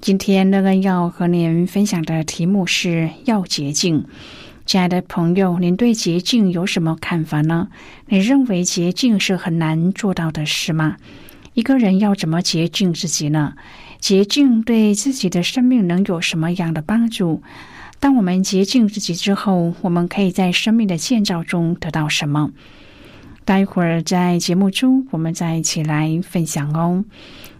今天乐恩要和您分享的题目是要洁净。亲爱的朋友，您对洁净有什么看法呢？你认为洁净是很难做到的事吗？一个人要怎么洁净自己呢？洁净对自己的生命能有什么样的帮助？当我们洁净自己之后，我们可以在生命的建造中得到什么？待会儿在节目中，我们再一起来分享哦。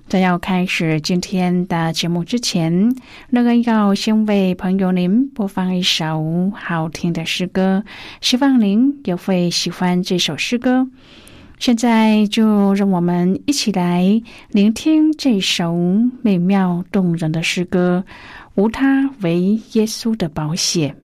在要开始今天的节目之前，那个要先为朋友您播放一首好听的诗歌，希望您也会喜欢这首诗歌。现在就让我们一起来聆听这首美妙动人的诗歌，无他为耶稣的宝血。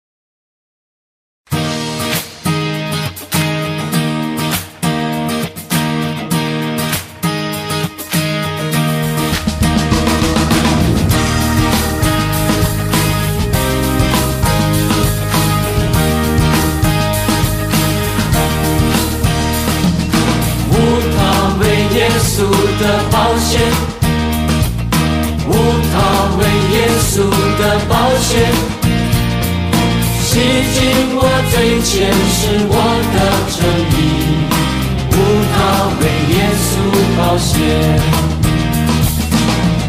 稣保险，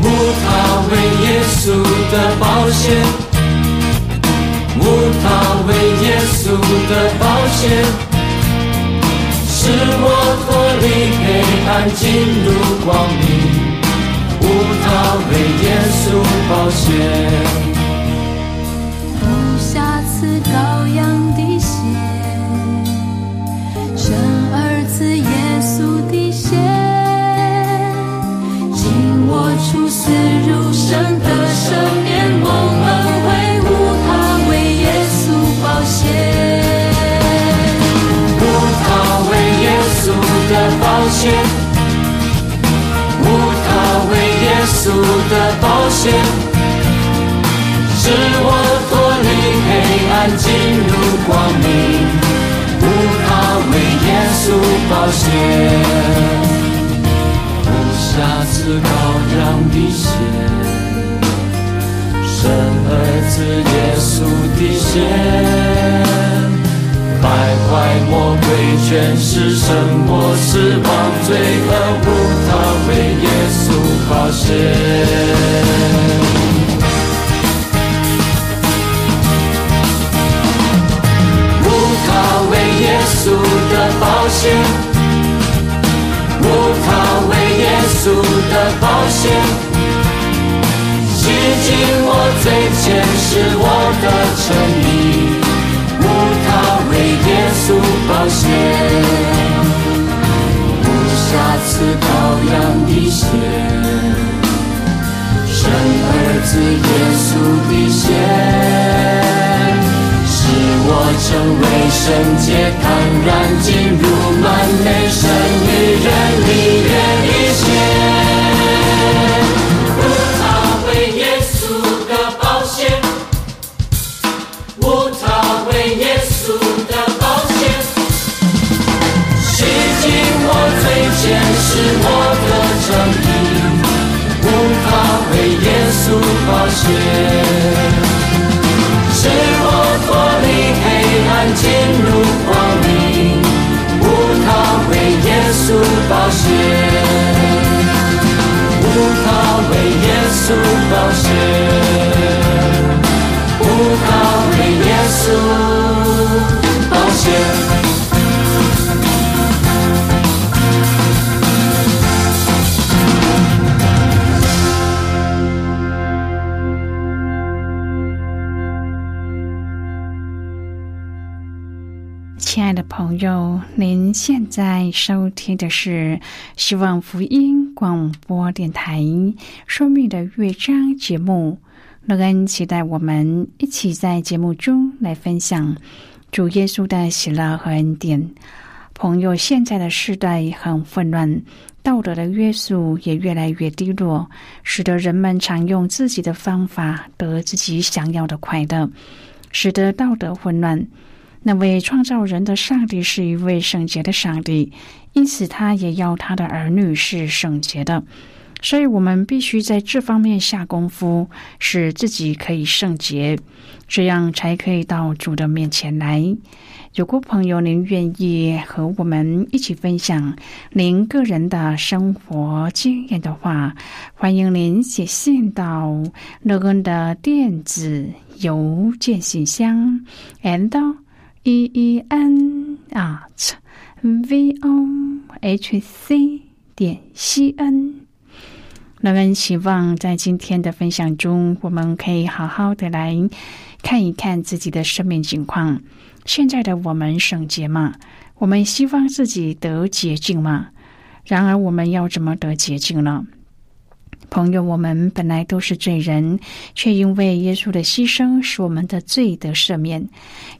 无他为耶稣的保险，无他为耶稣的保险。使我脱离黑暗，进入光明。无他为耶稣保险，险，无他为耶稣的保险，使我脱离黑暗，进入光明。无他为耶稣保险，无瑕疵羔羊的血，生儿子耶稣的血。败坏魔鬼，全是神魔死亡罪恶，无他为耶稣保险，无他为耶稣的保险，无他为耶稣的保险，洗净我最前世我的诚意。耶稣保险，无瑕疵羔羊的血，生儿子耶稣的血，使我成为圣洁，坦然进入满美神与人里约一切。是我的正义，无宝血，使我脱离黑暗，进入光明。无他，为耶稣保血，无他，为耶稣保血，朋友，您现在收听的是希望福音广播电台《生命的乐章》节目。乐恩期待我们一起在节目中来分享主耶稣的喜乐和恩典。朋友，现在的时代很混乱，道德的约束也越来越低落，使得人们常用自己的方法得自己想要的快乐，使得道德混乱。那位创造人的上帝是一位圣洁的上帝，因此他也要他的儿女是圣洁的。所以，我们必须在这方面下功夫，使自己可以圣洁，这样才可以到主的面前来。如果朋友您愿意和我们一起分享您个人的生活经验的话，欢迎您写信到乐恩的电子邮件信箱，and。E e n at v o h c 点 c n。那么，希望在今天的分享中，我们可以好好的来看一看自己的生命情况。现在的我们圣洁吗？我们希望自己得洁净吗？然而，我们要怎么得洁净呢？朋友，我们本来都是罪人，却因为耶稣的牺牲，使我们的罪得赦免。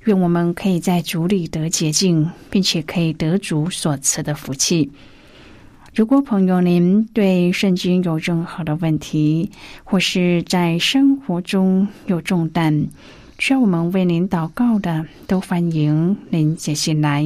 愿我们可以在主里得洁净，并且可以得主所赐的福气。如果朋友您对圣经有任何的问题，或是在生活中有重担，需要我们为您祷告的，都欢迎您写信来。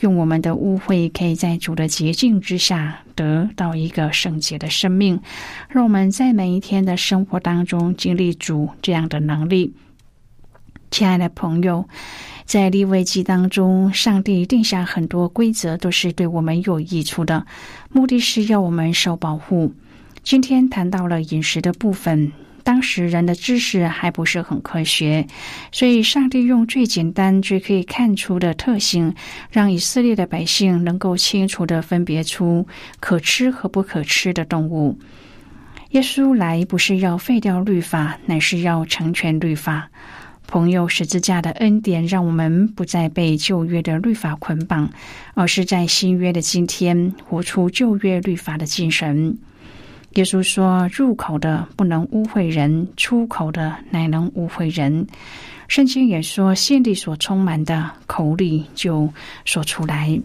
用我们的污秽，可以在主的洁净之下得到一个圣洁的生命，让我们在每一天的生活当中经历主这样的能力。亲爱的朋友，在立位记当中，上帝定下很多规则，都是对我们有益处的，目的是要我们受保护。今天谈到了饮食的部分。当时人的知识还不是很科学，所以上帝用最简单、最可以看出的特性，让以色列的百姓能够清楚的分别出可吃和不可吃的动物。耶稣来不是要废掉律法，乃是要成全律法。朋友，十字架的恩典让我们不再被旧约的律法捆绑，而是在新约的今天活出旧约律法的精神。耶稣说：“入口的不能污秽人，出口的乃能污秽人。”圣经也说：“心里所充满的，口里就说出来。”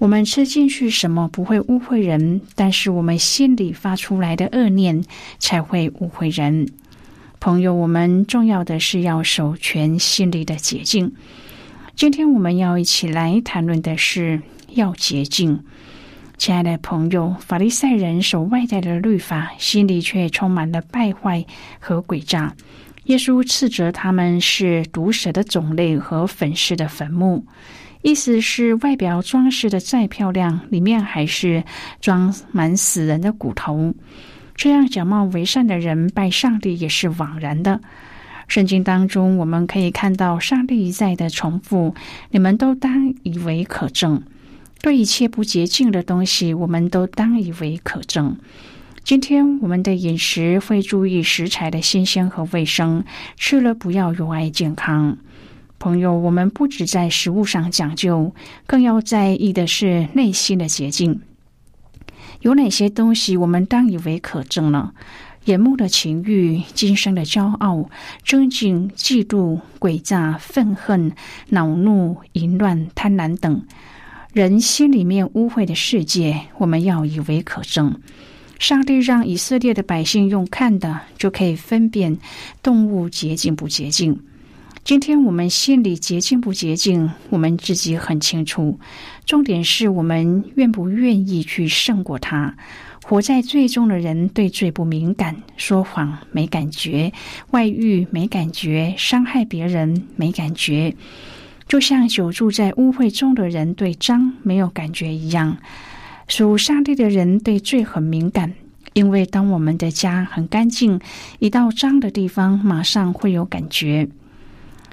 我们吃进去什么不会污秽人，但是我们心里发出来的恶念才会污秽人。朋友，我们重要的是要守全心里的洁净。今天我们要一起来谈论的是要洁净。亲爱的朋友，法利赛人守外在的律法，心里却充满了败坏和诡诈。耶稣斥责他们是毒蛇的种类和粉饰的坟墓，意思是外表装饰的再漂亮，里面还是装满死人的骨头。这样假冒为善的人拜上帝也是枉然的。圣经当中，我们可以看到上帝一再的重复：“你们都当以为可证。”对一切不洁净的东西，我们都当以为可证。今天我们的饮食会注意食材的新鲜和卫生，吃了不要有碍健康。朋友，我们不止在食物上讲究，更要在意的是内心的洁净。有哪些东西我们当以为可证呢？眼目的情欲、今生的骄傲、争竞、嫉妒、诡诈、愤恨、恼怒、淫乱、贪婪等，人心里面污秽的世界，我们要以为可憎。上帝让以色列的百姓用看的就可以分辨动物洁净不洁净。今天我们心里洁净不洁净，我们自己很清楚。重点是我们愿不愿意去胜过他。活在最终的人对罪不敏感，说谎没感觉，外遇没感觉，伤害别人没感觉，就像久住在污秽中的人对脏没有感觉一样。属上帝的人对罪很敏感，因为当我们的家很干净，一到脏的地方，马上会有感觉。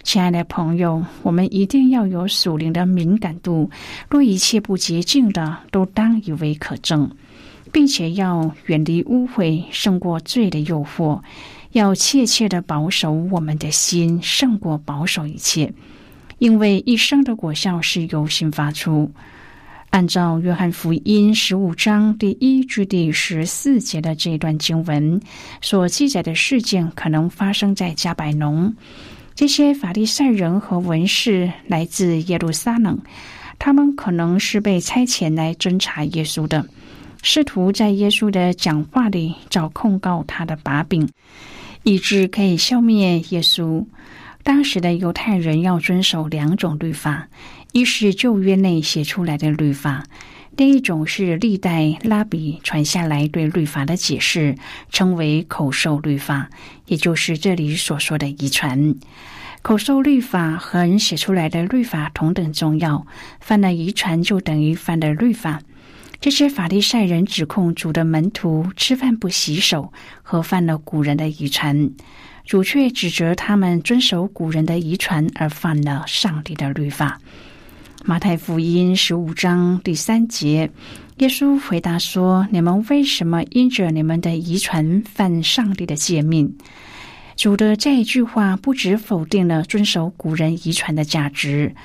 亲爱的朋友，我们一定要有属灵的敏感度，若一切不洁净的，都当以为可憎，并且要远离污秽，胜过罪的诱惑，要切切的保守我们的心，胜过保守一切，因为一生的果效是由心发出。按照约翰福音十五章第一至第十四节的这段经文所记载的事件，可能发生在加百农。这些法利赛人和文士来自耶路撒冷，他们可能是被差遣来侦查耶稣的，试图在耶稣的讲话里找控告他的把柄，以致可以消灭耶稣。当时的犹太人要遵守两种律法。一是旧约内写出来的律法，另一种是历代拉比传下来对律法的解释，称为口授律法，也就是这里所说的遗传。口授律法和写出来的律法同等重要，犯了遗传就等于犯了律法。这些法利赛人指控主的门徒吃饭不洗手，和犯了古人的遗传，主却指责他们遵守古人的遗传而犯了上帝的律法。马太福音十五章第三节，耶稣回答说：“你们为什么因着你们的遗传犯上帝的诫命？”主的这一句话不止否定了遵守古人遗传的价值，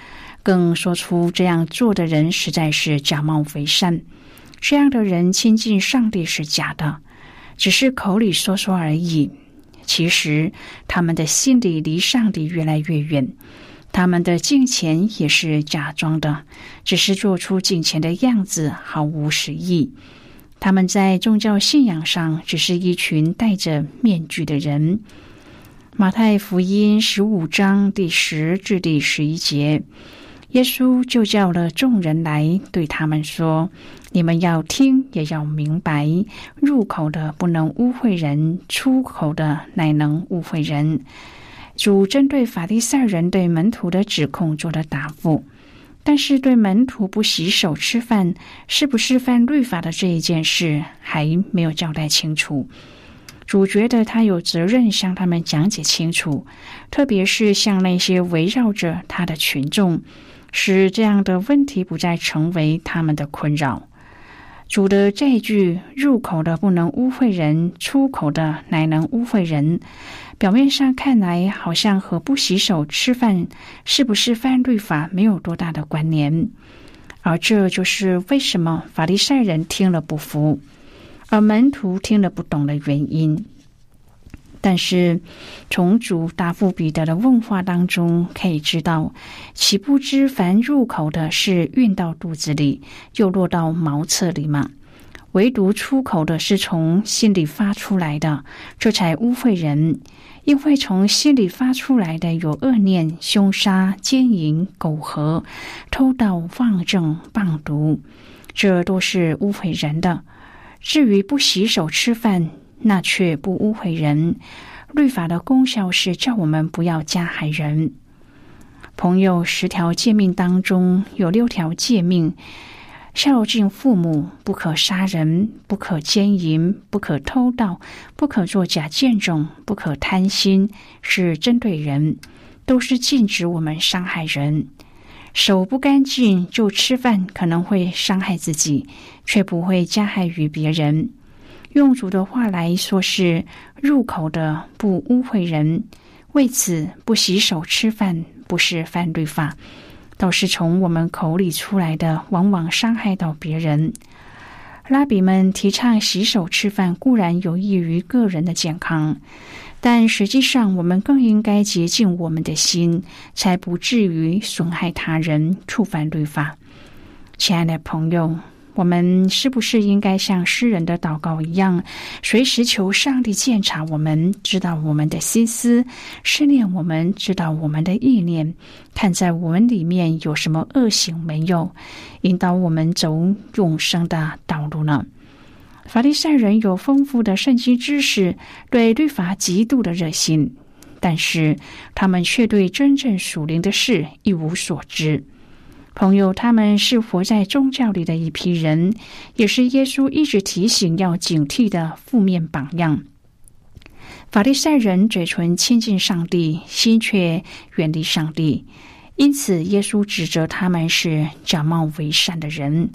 更说出这样做的人实在是假冒为善。这样的人亲近上帝是假的，只是口里说说而已。其实他们的心里离上帝越来越远。他们的敬虔也是假装的，只是做出敬虔的样子，毫无实意。他们在宗教信仰上只是一群戴着面具的人。马太福音十五章第十至第十一节，耶稣就叫了众人来，对他们说：“你们要听，也要明白。入口的不能污秽人，出口的乃能污秽人。”主针对法利赛人对门徒的指控做了答复，但是对门徒不洗手吃饭是不是犯律法的这一件事还没有交代清楚。主觉得他有责任向他们讲解清楚，特别是向那些围绕着他的群众，使这样的问题不再成为他们的困扰。主的这一句“入口的不能污秽人，出口的乃能污秽人”。表面上看来，好像和不洗手吃饭是不是犯律法没有多大的关联，而这就是为什么法利赛人听了不服，而门徒听了不懂的原因。但是，从主答复彼得的问话当中可以知道，岂不知凡入口的是运到肚子里，又落到茅厕里吗？唯独出口的是从心里发出来的，这才污秽人。因为从心里发出来的有恶念、凶杀、奸淫、苟合、偷盗、妄政、棒毒，这都是污秽人的。至于不洗手吃饭，那却不污秽人。律法的功效是叫我们不要加害人。朋友，十条诫命当中有六条诫命。孝敬父母，不可杀人，不可奸淫，不可偷盗，不可作假见证，不可贪心，是针对人，都是禁止我们伤害人。手不干净就吃饭，可能会伤害自己，却不会加害于别人。用主的话来说，是入口的不污秽人，为此不洗手吃饭，不是犯律法。倒是从我们口里出来的，往往伤害到别人。拉比们提倡洗手吃饭固然有益于个人的健康，但实际上我们更应该洁净我们的心，才不至于损害他人、触犯律法。亲爱的朋友。我们是不是应该像诗人的祷告一样，随时求上帝鉴察我们，知道我们的心思，试炼我们，知道我们的意念，看在我们里面有什么恶行没有，引导我们走永生的道路呢？法利赛人有丰富的圣经知识，对律法极度的热心，但是他们却对真正属灵的事一无所知。朋友，他们是活在宗教里的一批人，也是耶稣一直提醒要警惕的负面榜样。法利赛人嘴唇亲近上帝，心却远离上帝，因此耶稣指责他们是假冒为善的人。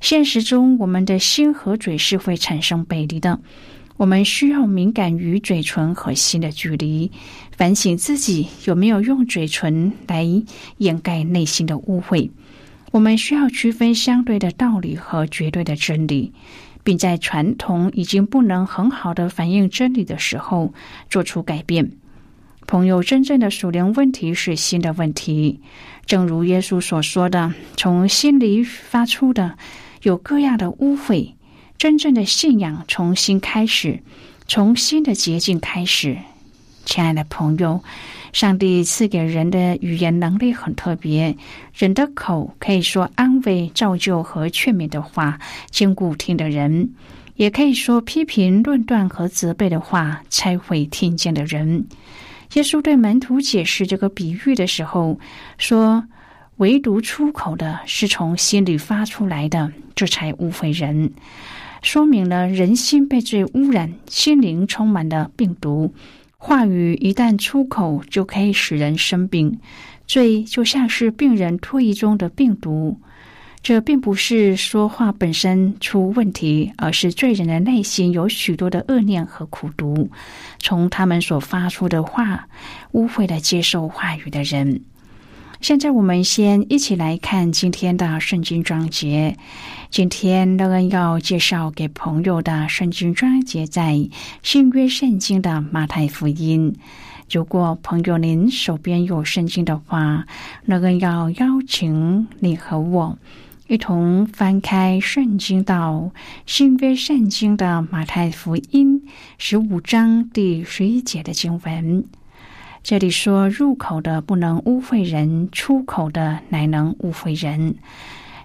现实中，我们的心和嘴是会产生背离的。我们需要敏感于嘴唇和心的距离，反省自己有没有用嘴唇来掩盖内心的污秽。我们需要区分相对的道理和绝对的真理，并在传统已经不能很好的反映真理的时候做出改变。朋友，真正的属灵问题是心的问题，正如耶稣所说的：“从心里发出的有各样的污秽。”真正的信仰从新开始，从新的捷径开始。亲爱的朋友，上帝赐给人的语言能力很特别，人的口可以说安慰、造就和劝勉的话，兼顾听的人；也可以说批评、论断和责备的话，才会听见的人。耶稣对门徒解释这个比喻的时候说：“唯独出口的是从心里发出来的，这才污秽人。”说明了人心被罪污染，心灵充满了病毒。话语一旦出口，就可以使人生病。罪就像是病人唾液中的病毒。这并不是说话本身出问题，而是罪人的内心有许多的恶念和苦毒，从他们所发出的话污秽了接受话语的人。现在我们先一起来看今天的圣经章节。今天乐恩要介绍给朋友的圣经章节在新约圣经的马太福音。如果朋友您手边有圣经的话，乐恩要邀请你和我一同翻开圣经到新约圣经的马太福音十五章第十一节的经文。这里说：“入口的不能污秽人，出口的乃能污秽人。”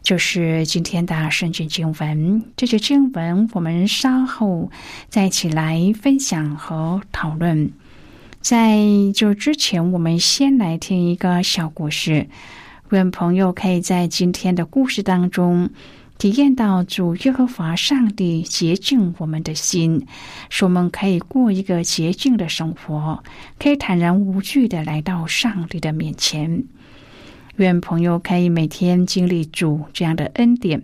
就是今天的圣经经文。这些经文我们稍后再一起来分享和讨论。在这之前，我们先来听一个小故事，愿朋友可以在今天的故事当中。体验到主耶和华上帝洁净我们的心，使我们可以过一个洁净的生活，可以坦然无惧的来到上帝的面前。愿朋友可以每天经历主这样的恩典。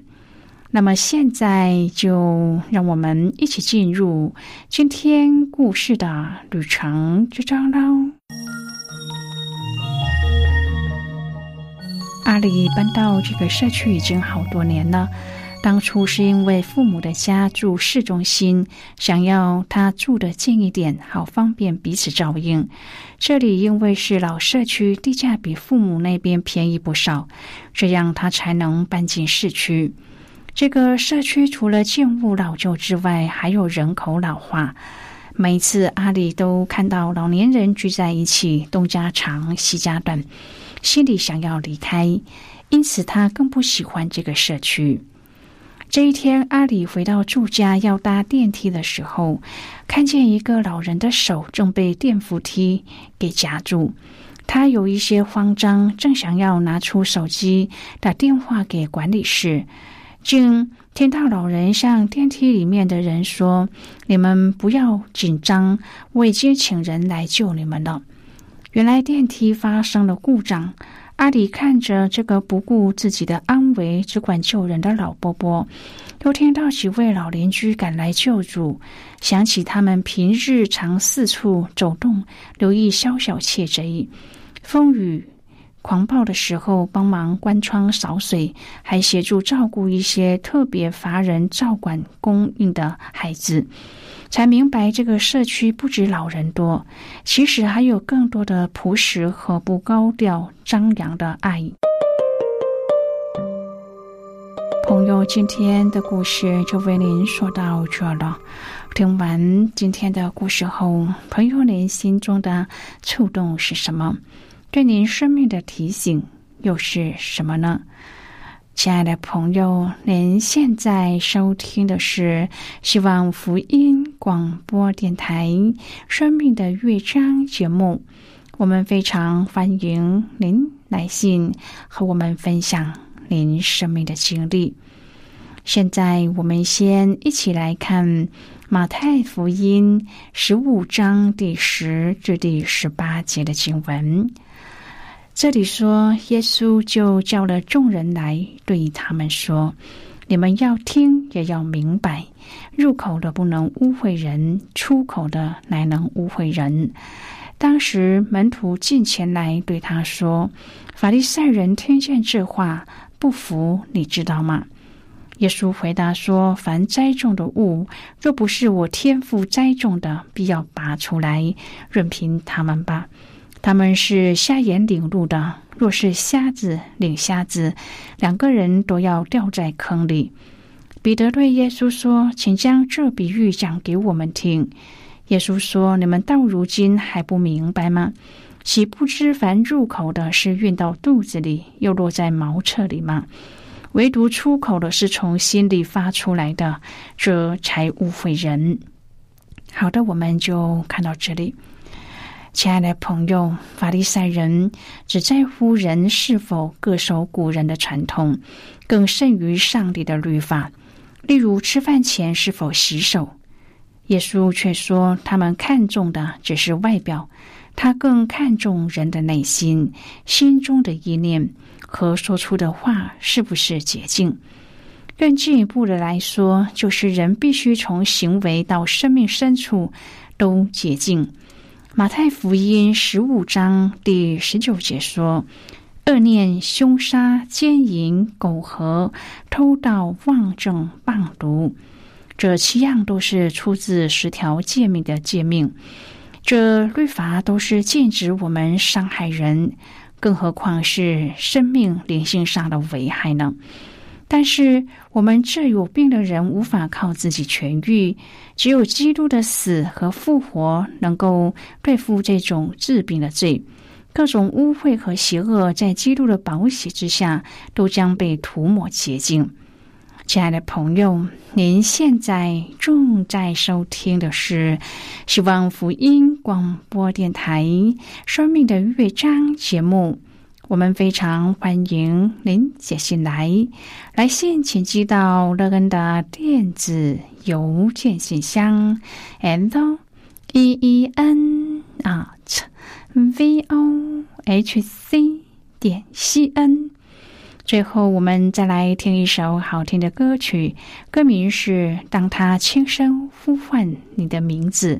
那么现在就让我们一起进入今天故事的旅程之章喽。阿里搬到这个社区已经好多年了。当初是因为父母的家住市中心，想要他住的近一点，好方便彼此照应。这里因为是老社区，地价比父母那边便宜不少，这样他才能搬进市区。这个社区除了建物老旧之外，还有人口老化。每次阿里都看到老年人聚在一起，东家长西家短。心里想要离开，因此他更不喜欢这个社区。这一天，阿里回到住家要搭电梯的时候，看见一个老人的手正被电扶梯给夹住，他有一些慌张，正想要拿出手机打电话给管理室，竟听到老人向电梯里面的人说：“你们不要紧张，我已经请人来救你们了。”原来电梯发生了故障，阿里看着这个不顾自己的安危、只管救人的老伯伯，又听到几位老邻居赶来救助，想起他们平日常四处走动，留意宵小窃贼，风雨狂暴的时候帮忙关窗扫水，还协助照顾一些特别乏人照管供应的孩子，才明白这个社区不止老人多，其实还有更多的朴实和不高调张扬的爱。朋友，今天的故事就为您说到这了。听完今天的故事后，朋友您心中的触动是什么？对您生命的提醒又是什么呢？亲爱的朋友，您现在收听的是希望福音广播电台《生命的乐章》节目。我们非常欢迎您来信和我们分享您生命的经历。现在，我们先一起来看马太福音十五章第十至第十八节的经文。这里说，耶稣就叫了众人来，对他们说：“你们要听，也要明白。入口的不能污秽人，出口的乃能污秽人。”当时门徒进前来对他说：“法利赛人听见这话，不服，你知道吗？”耶稣回答说：“凡栽种的物，若不是我天父栽种的，必要拔出来，任凭他们吧。”他们是瞎眼领路的，若是瞎子领瞎子，两个人都要掉在坑里。彼得对耶稣说：“请将这比喻讲给我们听。”耶稣说：“你们到如今还不明白吗？岂不知凡入口的是运到肚子里，又落在茅厕里吗？唯独出口的是从心里发出来的，这才误会人。”好的，我们就看到这里。亲爱的朋友，法利赛人只在乎人是否恪守古人的传统，更甚于上帝的律法。例如，吃饭前是否洗手。耶稣却说，他们看重的只是外表，他更看重人的内心、心中的意念和说出的话是不是洁净。更进一步的来说，就是人必须从行为到生命深处都洁净。马太福音十五章第十九节说：“恶念、凶杀、奸淫、苟合、偷盗、妄政、谤毒，这七样都是出自十条诫命的诫命。这律法都是禁止我们伤害人，更何况是生命灵性上的危害呢？”但是我们这有病的人无法靠自己痊愈，只有基督的死和复活能够对付这种治病的罪。各种污秽和邪恶在基督的宝血之下都将被涂抹洁净。亲爱的朋友，您现在正在收听的是希望福音广播电台《生命的乐章》节目。我们非常欢迎您写信来，来信请寄到乐恩的电子邮件信箱，and e e n at v o h c 点 c n。最后，我们再来听一首好听的歌曲，歌名是《当他轻声呼唤你的名字》。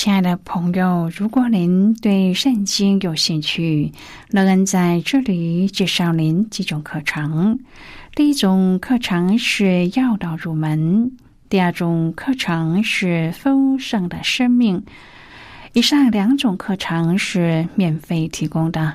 亲爱的朋友，如果您对圣经有兴趣，乐恩在这里介绍您几种课程。第一种课程是要道入门，第二种课程是丰盛的生命。以上两种课程是免费提供的。